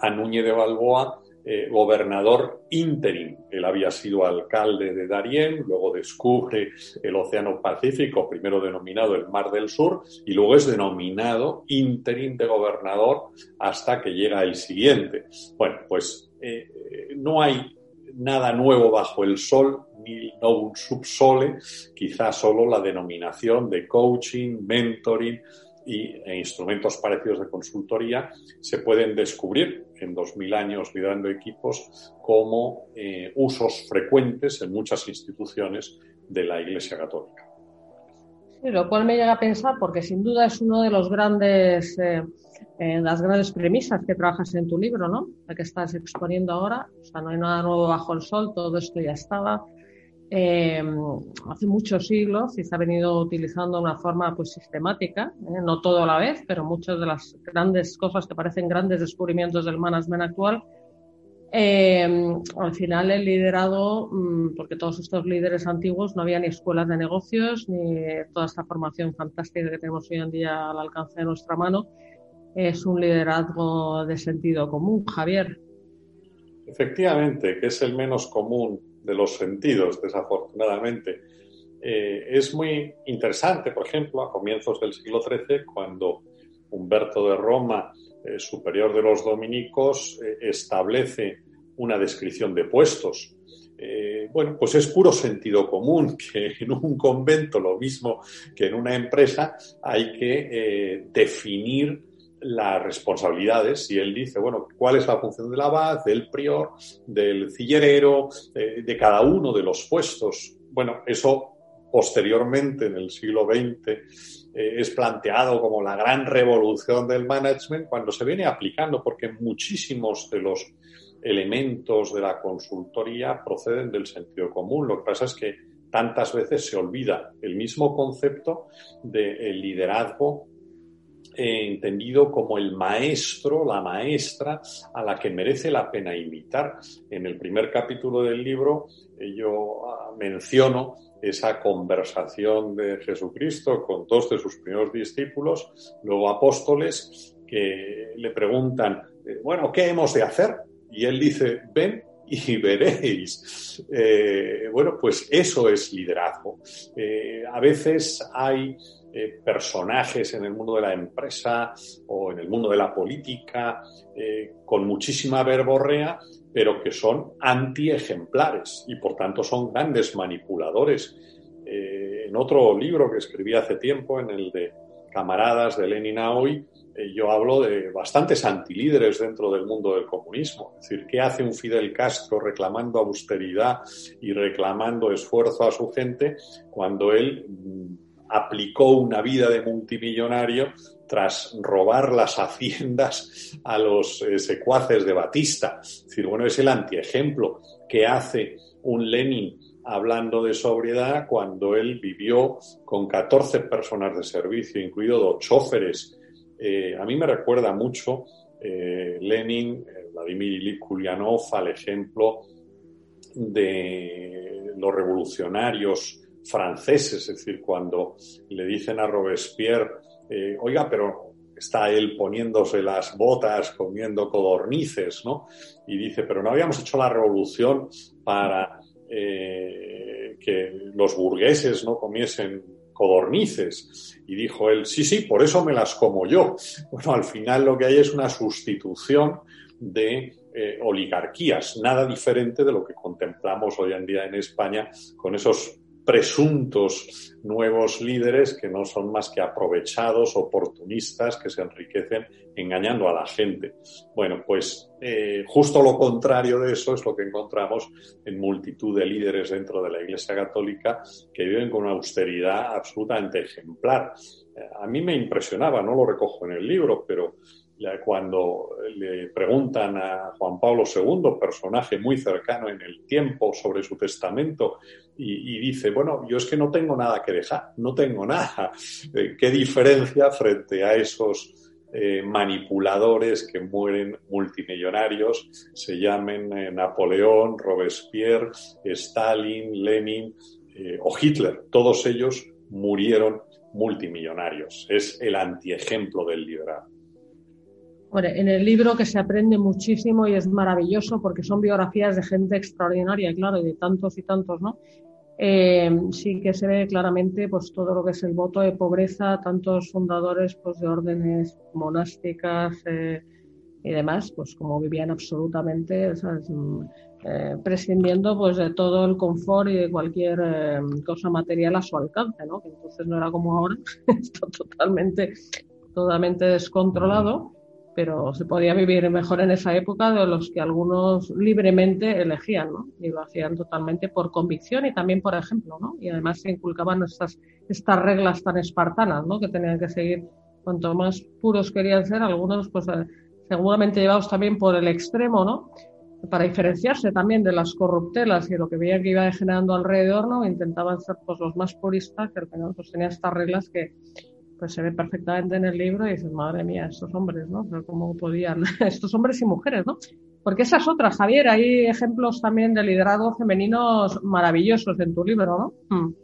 a Núñez de Balboa eh, gobernador interim. Él había sido alcalde de Darién, luego descubre el Océano Pacífico, primero denominado el Mar del Sur, y luego es denominado interim de gobernador hasta que llega el siguiente. Bueno, pues eh, no hay nada nuevo bajo el sol, ni no un subsole, quizás solo la denominación de coaching, mentoring, y e instrumentos parecidos de consultoría se pueden descubrir en 2000 años liderando equipos como eh, usos frecuentes en muchas instituciones de la Iglesia Católica. Sí, lo cual me llega a pensar porque sin duda es uno de los eh, eh, las grandes premisas que trabajas en tu libro, ¿no? La que estás exponiendo ahora. O sea, no hay nada nuevo bajo el sol, todo esto ya estaba. Eh, hace muchos siglos y se ha venido utilizando de una forma pues sistemática, ¿eh? no todo a la vez, pero muchas de las grandes cosas que parecen grandes descubrimientos del management actual. Eh, al final el liderado, mm, porque todos estos líderes antiguos no había ni escuelas de negocios ni toda esta formación fantástica que tenemos hoy en día al alcance de nuestra mano, es un liderazgo de sentido común, Javier. Efectivamente, que es el menos común de los sentidos, desafortunadamente. Eh, es muy interesante, por ejemplo, a comienzos del siglo XIII, cuando Humberto de Roma, eh, superior de los dominicos, eh, establece una descripción de puestos. bueno, pues es puro sentido común [LAUGHS] que en un convento, lo mismo que en una empresa, hay que definir las responsabilidades y él dice, bueno, ¿cuál es la función del abad, del prior, del cillerero, de, cada uno de los puestos? Bueno, eso posteriormente en el siglo XX eh, es planteado como la gran revolución del management cuando se viene aplicando porque muchísimos de los elementos de la consultoría proceden del sentido común. Lo que pasa es que tantas veces se olvida el mismo concepto del liderazgo entendido como el maestro, la maestra a la que merece la pena imitar. En el primer capítulo del libro eh, yo ah, menciono esa conversación de Jesucristo con dos de sus primeros discípulos, luego apóstoles, que le preguntan, eh, bueno, ¿qué hemos de hacer? Y él dice, ven [LAUGHS] y veréis. Eh, bueno, pues eso es liderazgo. a veces hay eh, personajes en el mundo de la empresa o en el mundo de la política eh, con muchísima verborrea, pero que son anti-ejemplares y por tanto son grandes manipuladores. Eh, en otro libro que escribí hace tiempo, en el de Camaradas de Lenin hoy, yo hablo de bastantes antilíderes dentro del mundo del comunismo. Es decir, ¿qué hace un Fidel Castro reclamando austeridad y reclamando esfuerzo a su gente cuando él aplicó una vida de multimillonario tras robar las haciendas a los eh, secuaces de Batista. Es decir, bueno, es el antiejemplo que hace un Lenin hablando de sobriedad cuando él vivió con 14 personas de servicio, incluido dos choferes. Eh, a mí me recuerda mucho eh, Lenin, Vladimir Ilyich Ulyanov, al ejemplo de los revolucionarios franceses, es decir, cuando le dicen a Robespierre, eh, oiga, pero está él poniéndose las botas, comiendo codornices, ¿no? Y dice, pero no habíamos hecho la revolución para eh, que los burgueses no comiesen codornices. Y dijo él, sí, sí, por eso me las como yo. Bueno, al final lo que hay es una sustitución de eh, oligarquías, nada diferente de lo que contemplamos hoy en día en España con esos presuntos nuevos líderes que no son más que aprovechados, oportunistas, que se enriquecen engañando a la gente. Bueno, pues eh, justo lo contrario de eso es lo que encontramos en multitud de líderes dentro de la Iglesia Católica que viven con una austeridad absolutamente ejemplar. Eh, a mí me impresionaba, no lo recojo en el libro, pero cuando le preguntan a Juan Pablo II, personaje muy cercano en el tiempo, sobre su testamento, y, dice, bueno, yo es que no tengo nada que dejar, no tengo nada. Eh, ¿Qué diferencia frente a esos eh, manipuladores que mueren multimillonarios, se llamen eh, Napoleón, Robespierre, Stalin, Lenin o Hitler? Todos ellos murieron multimillonarios. Es el antiejemplo del liderazgo en el libro que se aprende muchísimo y es maravilloso porque son biografías de gente extraordinaria, claro, y de tantos y tantos, ¿no? Eh, sí que se ve claramente pues todo lo que es el voto de pobreza, tantos fundadores pues de órdenes monásticas eh, y demás, pues como vivían absolutamente, eh, prescindiendo pues de todo el confort y de cualquier cosa material a su alcance, ¿no? Entonces no era como ahora, [LAUGHS] está totalmente, totalmente descontrolado pero se podía vivir mejor en esa época de los que algunos libremente elegían, ¿no? Y lo hacían totalmente por convicción y también por ejemplo, ¿no? Y además se inculcaban estas, estas reglas tan espartanas, ¿no? Que tenían que seguir. Cuanto más puros querían ser, algunos, pues eh, seguramente llevados también por el extremo, ¿no? Para diferenciarse también de las corruptelas y lo que veían que iba degenerando alrededor, ¿no? Intentaban ser pues los más puristas, que pues tenían estas reglas que pues se ve perfectamente en el libro y dices, madre mía, estos hombres, ¿no? Pero cómo podían, [LAUGHS] estos hombres y mujeres, ¿no? Porque esas otras, Javier, hay ejemplos también de liderazgo femeninos maravillosos en tu libro, ¿no? Mm.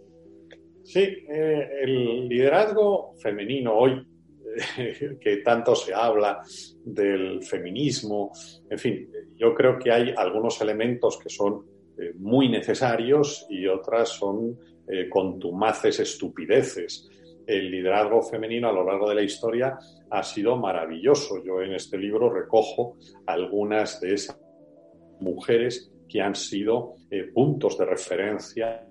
Sí, eh, el liderazgo femenino hoy, [LAUGHS] que tanto se habla del feminismo, en fin, yo creo que hay algunos elementos que son eh, muy necesarios y otras son eh, contumaces estupideces el liderazgo femenino a lo largo de la historia ha sido maravilloso. Yo en este libro recojo algunas de esas mujeres que han sido eh, puntos de referencia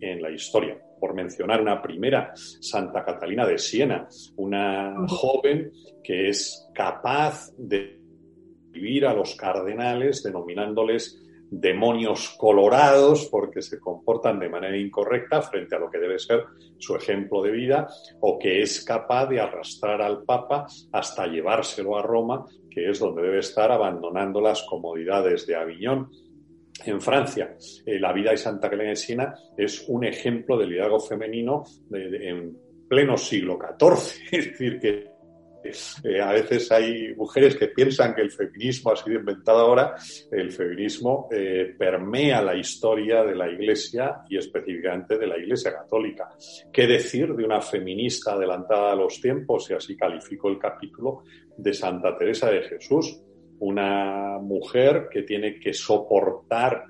en la historia. Por mencionar una primera, Santa Catalina de Siena, una joven que es capaz de vivir a los cardenales denominándoles demonios colorados porque se comportan de manera incorrecta frente a lo que debe ser su ejemplo de vida o que es capaz de arrastrar al Papa hasta llevárselo a Roma, que es donde debe estar abandonando las comodidades de Aviñón. En Francia, eh, la vida de Santa Siena es un ejemplo de liderazgo femenino en pleno siglo XIV, [LAUGHS] es decir, que eh, a veces hay mujeres que piensan que el feminismo ha sido inventado ahora. El feminismo eh, permea la historia de la Iglesia y específicamente de la Iglesia Católica. ¿Qué decir de una feminista adelantada a los tiempos? Y así calificó el capítulo de Santa Teresa de Jesús, una mujer que tiene que soportar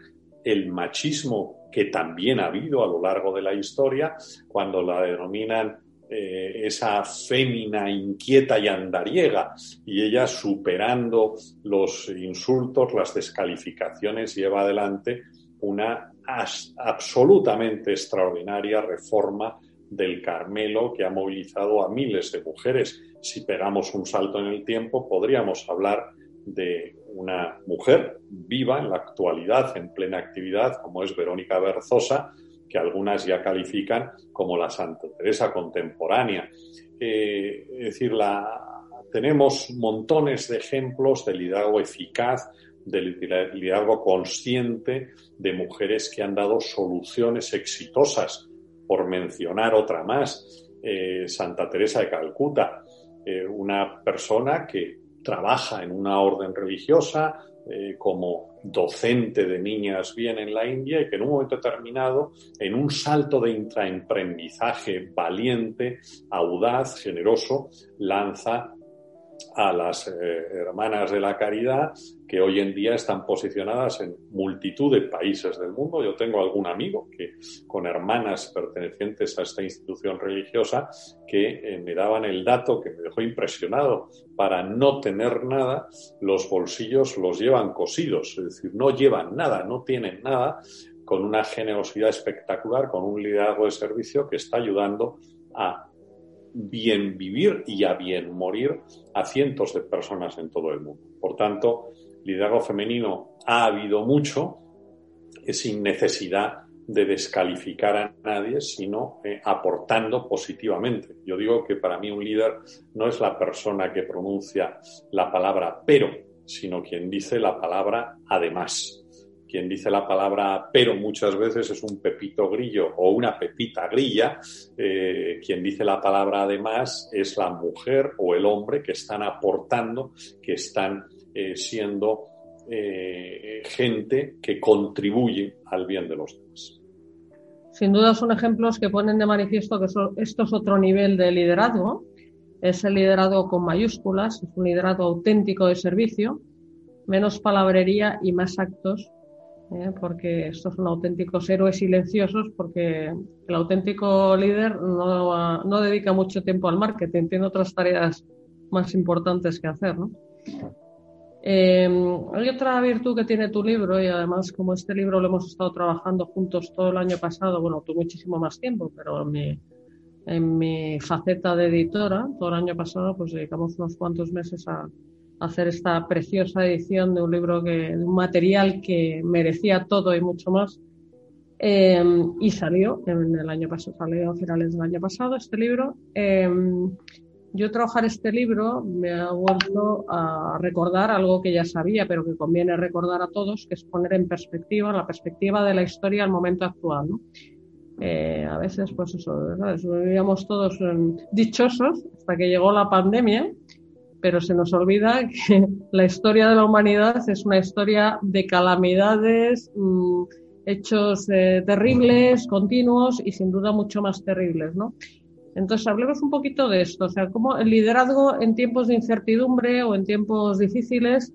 el machismo que también ha habido a lo largo de la historia, cuando la denominan eh, esa fémina inquieta y andariega, y ella superando los insultos, las descalificaciones, lleva adelante una absolutamente extraordinaria reforma del Carmelo que ha movilizado a miles de mujeres. Si pegamos un salto en el tiempo, podríamos hablar de una mujer viva en la actualidad, en plena actividad, como es Verónica Berzosa, que algunas ya califican como la Santa Teresa contemporánea. Eh, es decir, la, tenemos montones de ejemplos de liderazgo eficaz, de liderazgo consciente, de mujeres que han dado soluciones exitosas. Por mencionar otra más, eh, Santa Teresa de Calcuta, eh, una persona que trabaja en una orden religiosa, eh, como docente de niñas bien en la India y que en un momento determinado, en un salto de intraemprendizaje valiente, audaz, generoso, lanza a las eh, hermanas de la caridad que hoy en día están posicionadas en multitud de países del mundo. Yo tengo algún amigo que con hermanas pertenecientes a esta institución religiosa que eh, me daban el dato que me dejó impresionado. Para no tener nada, los bolsillos los llevan cosidos, es decir, no llevan nada, no tienen nada, con una generosidad espectacular, con un liderazgo de servicio que está ayudando a bien vivir y a bien morir a cientos de personas en todo el mundo. Por tanto, liderazgo femenino ha habido mucho, sin necesidad de descalificar a nadie, sino eh, aportando positivamente. Yo digo que para mí un líder no es la persona que pronuncia la palabra pero, sino quien dice la palabra además. Quien dice la palabra pero muchas veces es un pepito grillo o una pepita grilla. Eh, quien dice la palabra además es la mujer o el hombre que están aportando, que están eh, siendo eh, gente que contribuye al bien de los demás. Sin duda son ejemplos que ponen de manifiesto que esto es otro nivel de liderazgo. Es el liderazgo con mayúsculas, es un liderazgo auténtico de servicio, menos palabrería y más actos ¿eh? porque estos son auténticos héroes silenciosos, porque el auténtico líder no, no, dedica mucho tiempo al marketing, tiene otras tareas más importantes que hacer. ¿no? Eh, hay otra virtud que tiene tu libro, y además, como este libro lo hemos estado trabajando juntos todo el año pasado, bueno, tú muchísimo más tiempo, pero mi, en mi faceta de editora, todo el año pasado, pues dedicamos unos cuantos meses a hacer esta preciosa edición de un libro que, de un material que merecía todo y mucho más. Em, y salió en el año pasado, salió a finales del año pasado este libro. Em, yo trabajar este libro me ha vuelto a recordar algo que ya sabía, pero que conviene recordar a todos, que es poner en perspectiva la perspectiva de la historia al momento actual. Eh, a veces, pues eso, vivíamos todos em, dichosos hasta que llegó la pandemia pero se nos olvida que [LAUGHS] la historia de la humanidad es una historia de calamidades, mm, hechos eh, terribles, continuos y sin duda mucho más terribles, ¿no? Entonces, hablemos un poquito de esto, o sea, cómo el liderazgo en tiempos de incertidumbre o en tiempos difíciles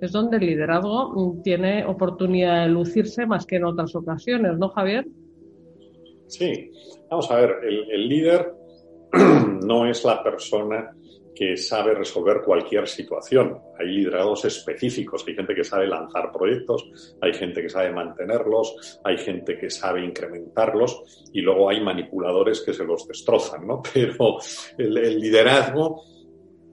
es donde el liderazgo mm, tiene oportunidad de lucirse más que en otras ocasiones, ¿no, Javier? Sí, vamos a ver, el líder [CLEARS THROAT] no es la persona que sabe resolver cualquier situación. Hay liderazgos específicos, hay gente que sabe lanzar proyectos, hay gente que sabe mantenerlos, hay gente que sabe incrementarlos y luego hay manipuladores que se los destrozan, ¿no? [LAUGHS] Pero el, liderazgo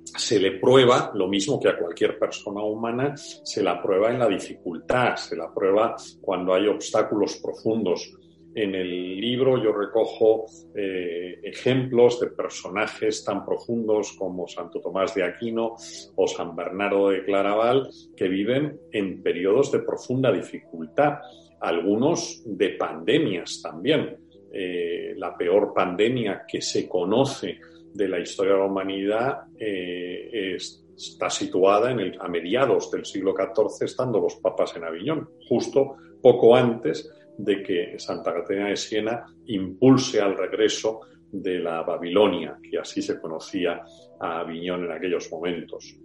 se le prueba, lo mismo que a cualquier persona humana, se la prueba en la dificultad, se la prueba cuando hay obstáculos profundos, en el libro yo recojo eh, ejemplos de personajes tan profundos como Santo Tomás de Aquino o San Bernardo de Claraval que viven en periodos de profunda dificultad, algunos de pandemias también. Eh, la peor pandemia que se conoce de la historia de la humanidad eh, está situada en el, a mediados del siglo XIV, estando los papas en Aviñón, justo poco antes de que Santa Catarina de Siena impulse al regreso de la Babilonia, que así se conocía a Aviñón en aquellos momentos.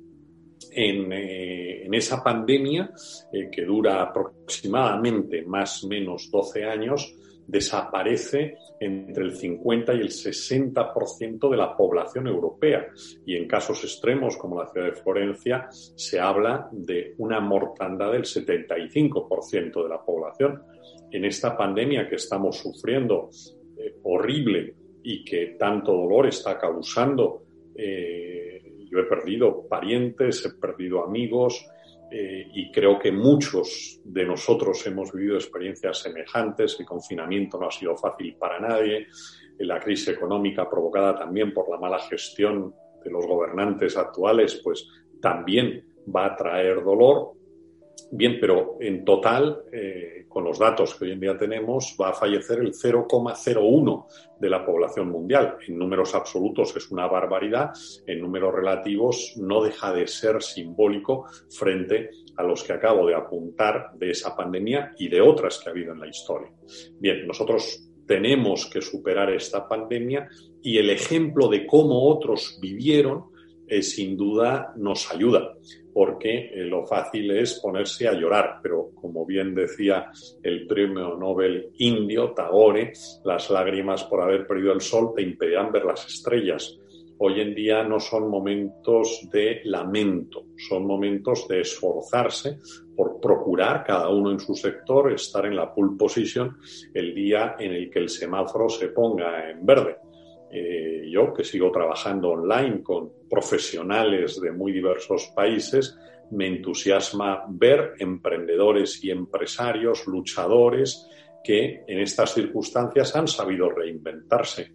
En, eh, esa pandemia, eh, que dura aproximadamente más o menos 12 años, desaparece entre el 50 y el 60% de la población europea. Y en casos extremos, como la ciudad de Florencia, se habla de una mortandad del 75% de la población en esta pandemia que estamos sufriendo eh, horrible y que tanto dolor está causando. Eh, yo he perdido parientes, he perdido amigos eh, y creo que muchos de nosotros hemos vivido experiencias semejantes. El confinamiento no ha sido fácil para nadie. La crisis económica provocada también por la mala gestión de los gobernantes actuales, pues también va a traer dolor. Bien, pero en total, eh, con los datos que hoy en día tenemos, va a fallecer el 0,01 de la población mundial. En números absolutos es una barbaridad, en números relativos no deja de ser simbólico frente a los que acabo de apuntar de esa pandemia y de otras que ha habido en la historia. Bien, nosotros tenemos que superar esta pandemia y el ejemplo de cómo otros vivieron sin duda nos ayuda, porque lo fácil es ponerse a llorar, pero como bien decía el premio Nobel indio, Tagore, las lágrimas por haber perdido el sol te impedirán ver las estrellas hoy en día no son momentos de lamento, son momentos de esforzarse por procurar cada uno en su sector estar en la pole position el día en el que el semáforo se ponga en verde. Eh, yo, que sigo trabajando online con profesionales de muy diversos países, me entusiasma ver emprendedores y empresarios, luchadores, que en estas circunstancias han sabido reinventarse.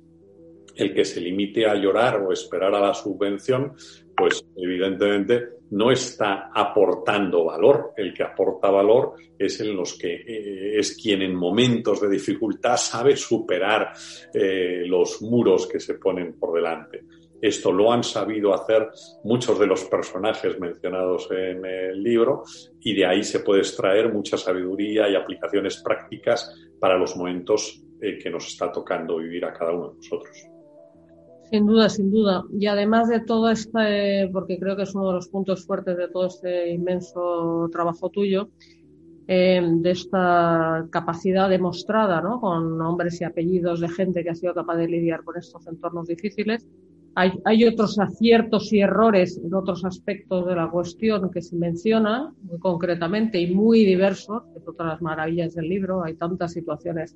El que se limite a llorar o esperar a la subvención, pues evidentemente no está aportando valor. El que aporta valor es en los que eh, es quien en momentos de dificultad sabe superar eh, los muros que se ponen por delante. Esto lo han sabido hacer muchos de los personajes mencionados en el libro y de ahí se puede extraer mucha sabiduría y aplicaciones prácticas para los momentos eh, que nos está tocando vivir a cada uno de nosotros. Sin duda, sin duda. Y además de todo este, porque creo que es uno de los puntos fuertes de todo este inmenso trabajo tuyo, eh, de esta capacidad demostrada, ¿no? Con nombres y apellidos de gente que ha sido capaz de lidiar con estos entornos difíciles. Hay, otros aciertos y errores en otros aspectos de la cuestión que se mencionan muy concretamente y muy diversos, de las maravillas del libro. Hay tantas situaciones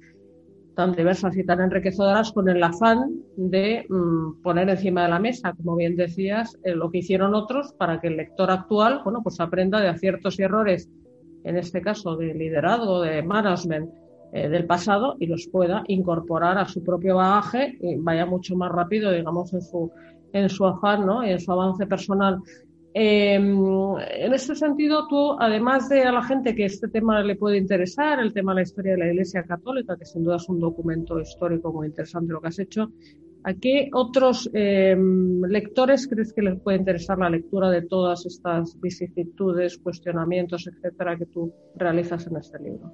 tan diversas y tan enriquecedoras con el afán de mm, poner encima de la mesa, como bien decías, eh, lo que hicieron otros para que el lector actual, bueno, pues aprenda de aciertos y errores, en este caso de liderazgo, de management eh, del pasado y los pueda incorporar a su propio bagaje y vaya mucho más rápido, digamos, en su, en su afán, ¿no? Y en su avance personal. Em, en este sentido, tú, además de a la gente que este tema le puede interesar, el tema de la historia de la Iglesia Católica, que sin duda es un documento histórico muy interesante lo que has hecho, ¿a qué otros em, lectores crees que les puede interesar la lectura de todas estas vicisitudes, cuestionamientos, etcétera, que tú realizas en este libro?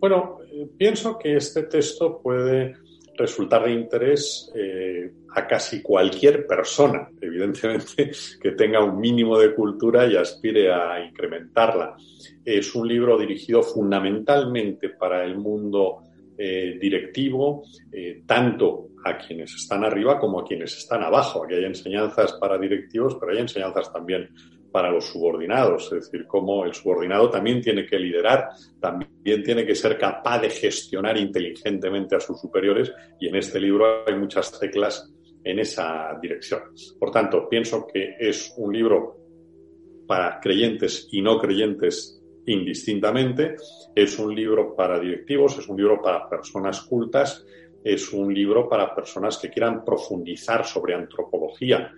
Bueno, eh, pienso que este texto puede resultar de interés eh, a casi cualquier persona, evidentemente, [LAUGHS] que tenga un mínimo de cultura y aspire a incrementarla. Es un libro dirigido fundamentalmente para el mundo eh, directivo, eh, tanto a quienes están arriba como a quienes están abajo. Aquí hay enseñanzas para directivos, pero hay enseñanzas también para los subordinados, es decir, cómo el subordinado también tiene que liderar, también tiene que ser capaz de gestionar inteligentemente a sus superiores. Y en este libro hay muchas teclas en esa dirección. Por tanto, pienso que es un libro para creyentes y no creyentes indistintamente, es un libro para directivos, es un libro para personas cultas, es un libro para personas que quieran profundizar sobre antropología,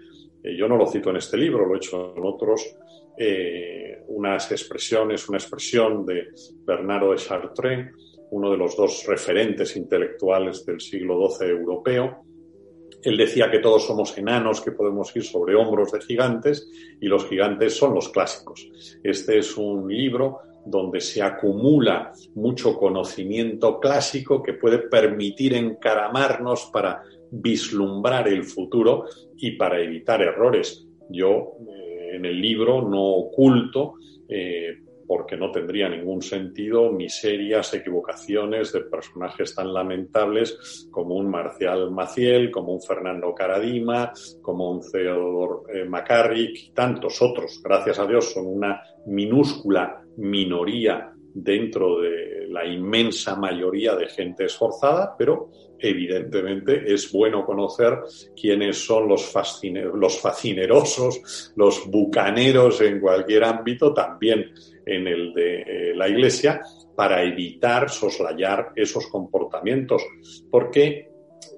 eh, yo no lo cito en este libro, lo he hecho en otros, eh, unas expresiones, una expresión de Bernardo de Chartres, uno de los dos referentes intelectuales del siglo XII europeo. Él decía que todos somos enanos, que podemos ir sobre hombros de gigantes, y los gigantes son los clásicos. Este es un libro donde se acumula mucho conocimiento clásico que puede permitir encaramarnos para vislumbrar el futuro y para evitar errores. Yo eh, en el libro no oculto, eh, porque no tendría ningún sentido, miserias, equivocaciones de personajes tan lamentables como un Marcial Maciel, como un Fernando Caradima, como un Theodore eh, y tantos otros. Gracias a Dios son una minúscula minoría dentro de la inmensa mayoría de gente esforzada, pero evidentemente es bueno conocer quiénes son los, los fascinerosos, los bucaneros en cualquier ámbito, también en el de eh, la Iglesia, para evitar soslayar esos comportamientos. Porque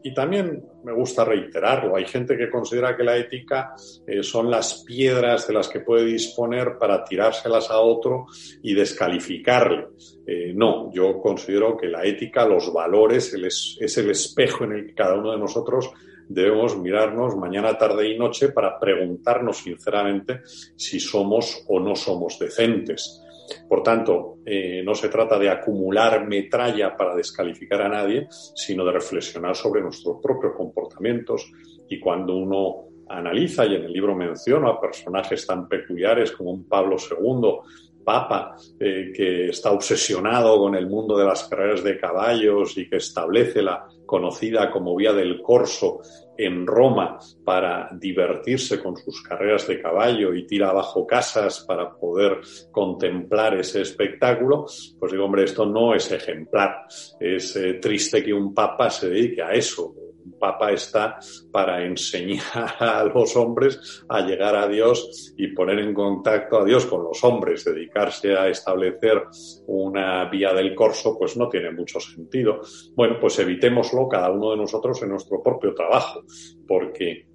y también me gusta reiterarlo, hay gente que considera que la ética eh, son las piedras de las que puede disponer para tirárselas a otro y descalificarle. Eh, no, yo considero que la ética, los valores, es el espejo en el que cada uno de nosotros debemos mirarnos mañana, tarde y noche para preguntarnos sinceramente si somos o no somos decentes. Por tanto, eh, no se trata de acumular metralla para descalificar a nadie, sino de reflexionar sobre nuestros propios comportamientos. Y cuando uno analiza y en el libro menciono a personajes tan peculiares como un Pablo II, Papa, eh, que está obsesionado con el mundo de las carreras de caballos y que establece la conocida como Vía del Corso en Roma para divertirse con sus carreras de caballo y tira abajo casas para poder contemplar ese espectáculo, pues digo, hombre, esto no es ejemplar. Es eh, triste que un papa se dedique a eso, Papa está para enseñar [LAUGHS] a los hombres a llegar a Dios y poner en contacto a Dios con los hombres, dedicarse a establecer una vía del corso, pues no tiene mucho sentido. Bueno, pues evitémoslo cada uno de nosotros en nuestro propio trabajo, porque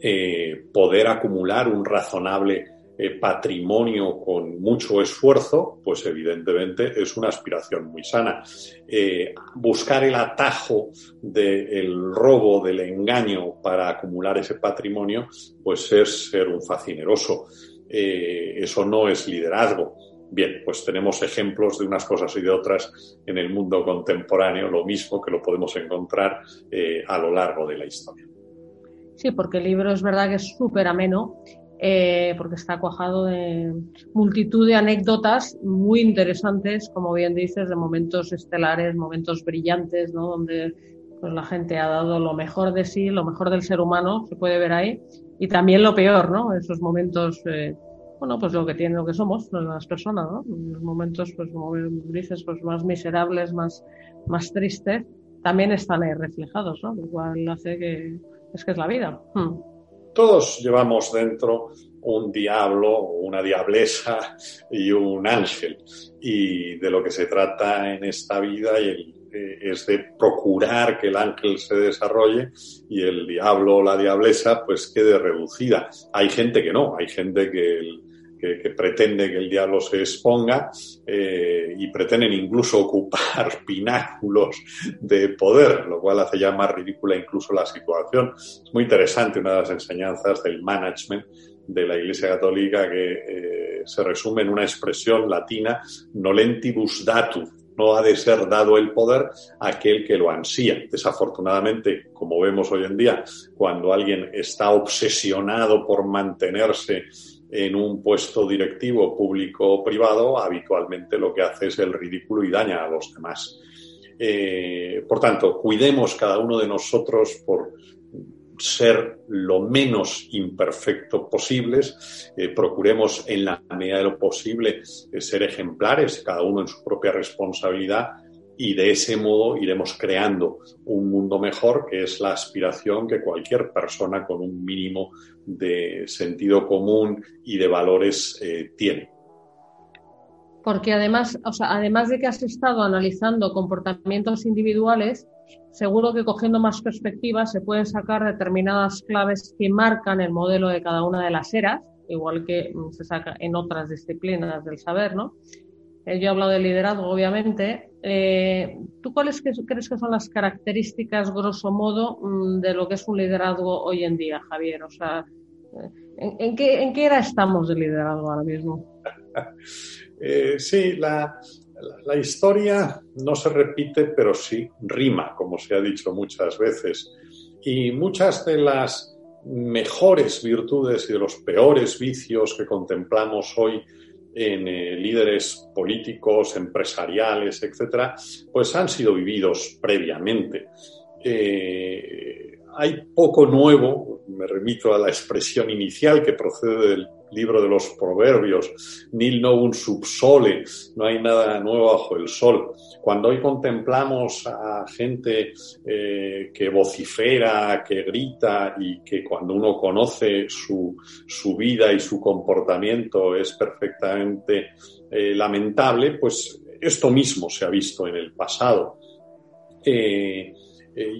eh, poder acumular un razonable eh, patrimonio con mucho esfuerzo, pues evidentemente es una aspiración muy sana. Eh, buscar el atajo del robo, del engaño para acumular ese patrimonio, pues es ser un facineroso. Eh, eso no es liderazgo. Bien, pues tenemos ejemplos de unas cosas y de otras en el mundo contemporáneo, lo mismo que lo podemos encontrar a lo largo de la historia. Sí, porque el libro es verdad que es súper ameno eh, porque está cuajado de multitud de anécdotas muy interesantes, como bien dices, de momentos estelares, momentos brillantes, ¿no? donde pues, la gente ha dado lo mejor de sí, lo mejor del ser humano, se puede ver ahí, y también lo peor, ¿no? Esos momentos, eh, bueno, pues lo que tienen, lo que somos, las personas, ¿no? Los momentos, pues como dices, pues más miserables, más, más tristes, también están ahí reflejados, ¿no? Lo cual hace que es que es la vida. Hmm. Todos llevamos dentro un diablo, una diablesa y un ángel. Y de lo que se trata en esta vida eh, es de procurar que el ángel se desarrolle y el diablo o la diablesa pues quede reducida. Hay gente que no, hay gente que que, pretende que el diablo se exponga eh, y pretenden incluso ocupar [LAUGHS] pináculos de poder, lo cual hace ya más ridícula incluso la situación. Es muy interesante una de las enseñanzas del management de la Iglesia Católica que eh, se resume en una expresión latina, nolentibus datu, no ha de ser dado el poder a aquel que lo ansía. Desafortunadamente, como vemos hoy en día, cuando alguien está obsesionado por mantenerse en un puesto directivo público o privado, habitualmente lo que hace es el ridículo y daña a los demás. Eh, por tanto, cuidemos cada uno de nosotros por ser lo menos imperfecto posibles, eh, procuremos en la medida de lo posible eh, ser ejemplares, cada uno en su propia responsabilidad, y de ese modo iremos creando un mundo mejor, que es la aspiración que cualquier persona con un mínimo de sentido común y de valores eh, tiene. Porque además, o sea, además de que has estado analizando comportamientos individuales, seguro que cogiendo más perspectivas se pueden sacar determinadas claves que marcan el modelo de cada una de las eras, igual que se saca en otras disciplinas del saber, ¿no? Eh, yo he hablado de liderazgo, obviamente. Eh, ¿Tú cuáles crees que son las características, grosso modo, mm, de lo que es un liderazgo hoy en día, Javier? O sea, eh, ¿en, qué, en qué, era estamos de liderazgo ahora mismo? [LAUGHS] sí, la, la, historia no se repite, pero sí rima, como se ha dicho muchas veces. Y muchas de las mejores virtudes y de los peores vicios que contemplamos hoy en eh, líderes políticos, empresariales, etcétera, pues han sido vividos previamente. Eh, hay poco nuevo, me remito a la expresión inicial que procede del libro de los proverbios, nil novum subsole, no hay nada nuevo bajo el sol. Cuando hoy contemplamos a gente eh, que vocifera, que grita y que cuando uno conoce su, su vida y su comportamiento es perfectamente eh, lamentable, pues esto mismo se ha visto en el pasado. Eh,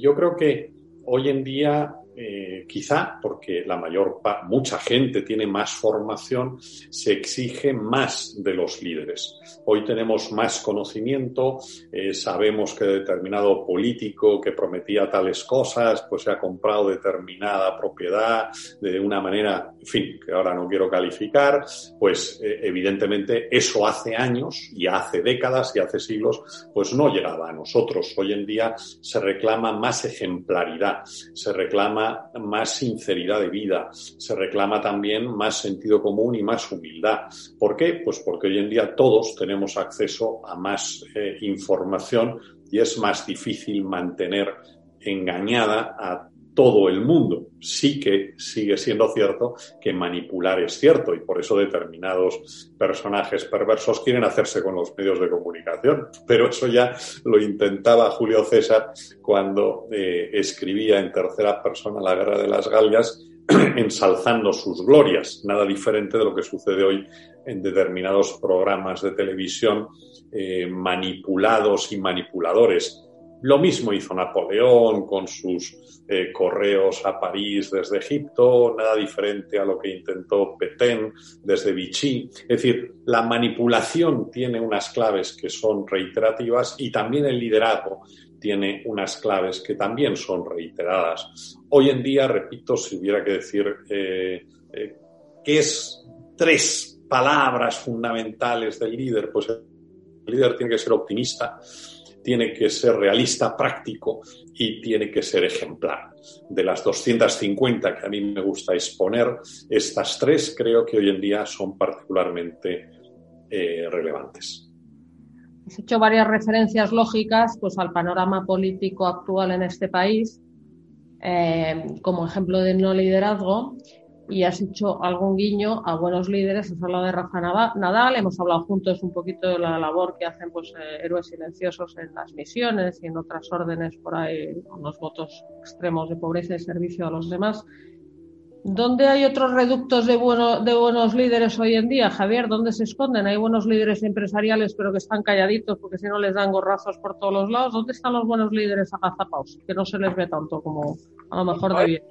yo creo que hoy en día eh, quizá porque la mayor mucha gente tiene más formación, se exige más de los líderes. Hoy tenemos más conocimiento, eh, sabemos que determinado político que prometía tales cosas, pues se ha comprado determinada propiedad de una manera, en fin, que ahora no quiero calificar, pues eh, evidentemente eso hace años y hace décadas y hace siglos, pues no llegaba a nosotros. Hoy en día se reclama más ejemplaridad, se reclama más sinceridad de vida, se reclama también más sentido común y más humildad. ¿Por qué? Pues porque hoy en día todos tenemos acceso a más eh, información y es más difícil mantener engañada a todo el mundo. Sí que sigue siendo cierto que manipular es cierto y por eso determinados personajes perversos quieren hacerse con los medios de comunicación. Pero eso ya lo intentaba Julio César cuando eh, escribía en tercera persona la Guerra de las Gallias [CLEARS THROAT] ensalzando sus glorias, nada diferente de lo que sucede hoy en determinados programas de televisión eh, manipulados y manipuladores lo mismo hizo Napoleón con sus eh, correos a París desde Egipto, nada diferente a lo que intentó Petén desde Vichy. Es decir, la manipulación tiene unas claves que son reiterativas y también el liderazgo tiene unas claves que también son reiteradas. Hoy en día, repito, si hubiera que decir eh, eh, qué es tres palabras fundamentales del líder, pues el líder tiene que ser optimista, tiene que ser realista, práctico y tiene que ser ejemplar. De las 250 que a mí me gusta exponer, estas tres creo que hoy en día son particularmente eh, relevantes. Has hecho varias referencias lógicas pues, al panorama político actual en este país, eh, como ejemplo de no liderazgo y has hecho algún guiño a buenos líderes. Has hablado de Rafa Nadal, hemos hablado juntos un poquito de la labor que hacen pues, eh, héroes silenciosos en las misiones y en otras órdenes por ahí, con los votos extremos de pobreza y servicio a los demás. ¿Dónde hay otros reductos de, bueno, de buenos líderes hoy en día, Javier? ¿Dónde se esconden? Hay buenos líderes empresariales, pero que están calladitos porque si no les dan gorrazos por todos los lados. ¿Dónde están los buenos líderes agazapados? Que no se les ve tanto como a lo mejor debía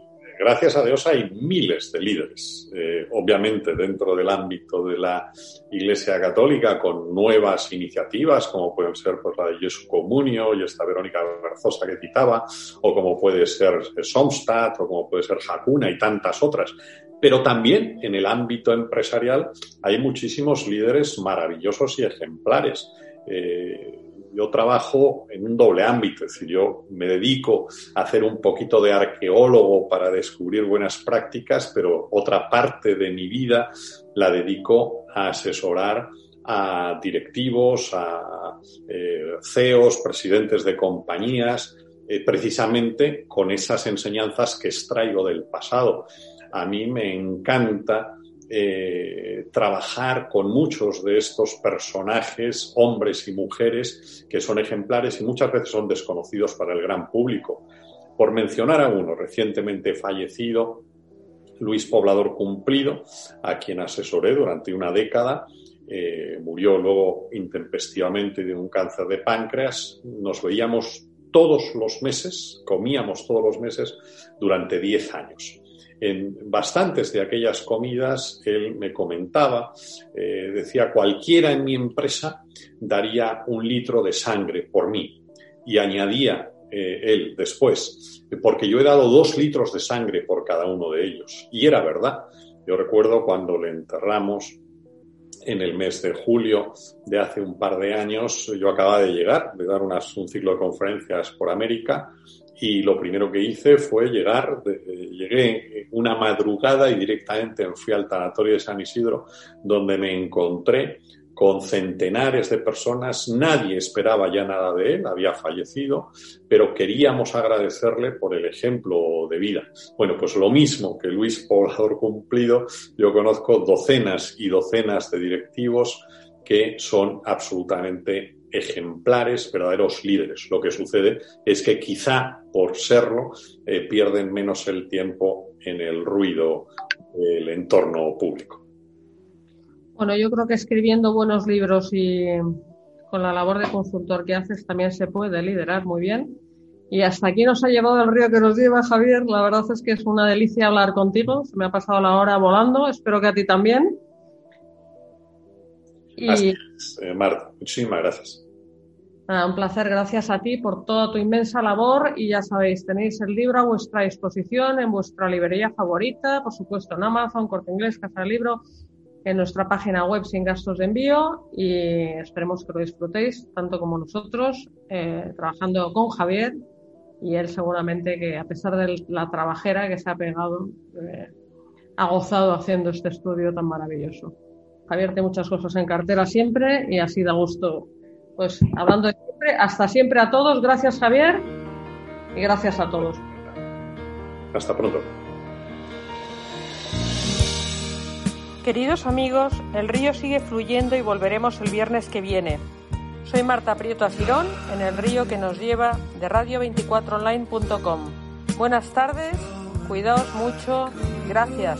gracias a Dios hay miles de líderes, eh, obviamente dentro del ámbito de la Iglesia Católica, con nuevas iniciativas, como pueden ser pues, la de Jesu Comunio y esta Verónica Berzosa que citaba, o como puede ser Somstad, o como puede ser Hakuna y tantas otras. Pero también en el ámbito empresarial hay muchísimos líderes maravillosos y ejemplares. Eh, yo trabajo en un doble ámbito, es decir, yo me dedico a hacer un poquito de arqueólogo para descubrir buenas prácticas, pero otra parte de mi vida la dedico a asesorar a directivos, a eh, CEOs, presidentes de compañías, eh, precisamente con esas enseñanzas que extraigo del pasado. A mí me encanta eh, trabajar con muchos de estos personajes, hombres y mujeres, que son ejemplares y muchas veces son desconocidos para el gran público. Por mencionar a uno recientemente fallecido, Luis Poblador Cumplido, a quien asesoré durante una década, eh, murió luego intempestivamente de un cáncer de páncreas. Nos veíamos todos los meses, comíamos todos los meses durante 10 años en bastantes de aquellas comidas él me comentaba, eh, decía, cualquiera en mi empresa daría un litro de sangre por mí. Y añadía eh, él después, porque yo he dado dos litros de sangre por cada uno de ellos. Y era verdad. Yo recuerdo cuando le enterramos en el mes de julio de hace un par de años, yo acababa de llegar, de dar un ciclo de conferencias por América y lo primero que hice fue llegar, llegué una madrugada y directamente fui al tanatorio de San Isidro, donde me encontré con centenares de personas. Nadie esperaba ya nada de él, había fallecido, pero queríamos agradecerle por el ejemplo de vida. Bueno, pues lo mismo que Luis Poblador Cumplido, yo conozco docenas y docenas de directivos que son absolutamente ejemplares, verdaderos líderes. Lo que sucede es que quizá por serlo eh, pierden menos el tiempo en el ruido del entorno público. Bueno, yo creo que escribiendo buenos libros y con la labor de consultor que haces también se puede liderar muy bien. Y hasta aquí nos ha llevado el río que nos lleva, Javier. La verdad es que es una delicia hablar contigo. Se me ha pasado la hora volando. Espero que a ti también. Y... Eh, Marta, muchísimas gracias. un placer, gracias a ti por toda tu inmensa labor y ya sabéis, tenéis el libro a vuestra disposición en vuestra librería favorita, por supuesto en Amazon, Corte Inglés, Casa del Libro, en nuestra página web sin gastos de envío y esperemos que lo disfrutéis tanto como nosotros, eh, trabajando con Javier y él seguramente que a pesar de la trabajera que se ha pegado, eh, ha gozado haciendo este estudio tan maravilloso. Javier tiene muchas cosas en cartera siempre y así da gusto, pues hablando de siempre, hasta siempre a todos. Gracias Javier y gracias a todos. Hasta pronto. Queridos amigos, el río sigue fluyendo y volveremos el viernes que viene. Soy Marta Prieto Asirón en el río que nos lleva de radio24online.com. Buenas tardes, cuidaos mucho, gracias.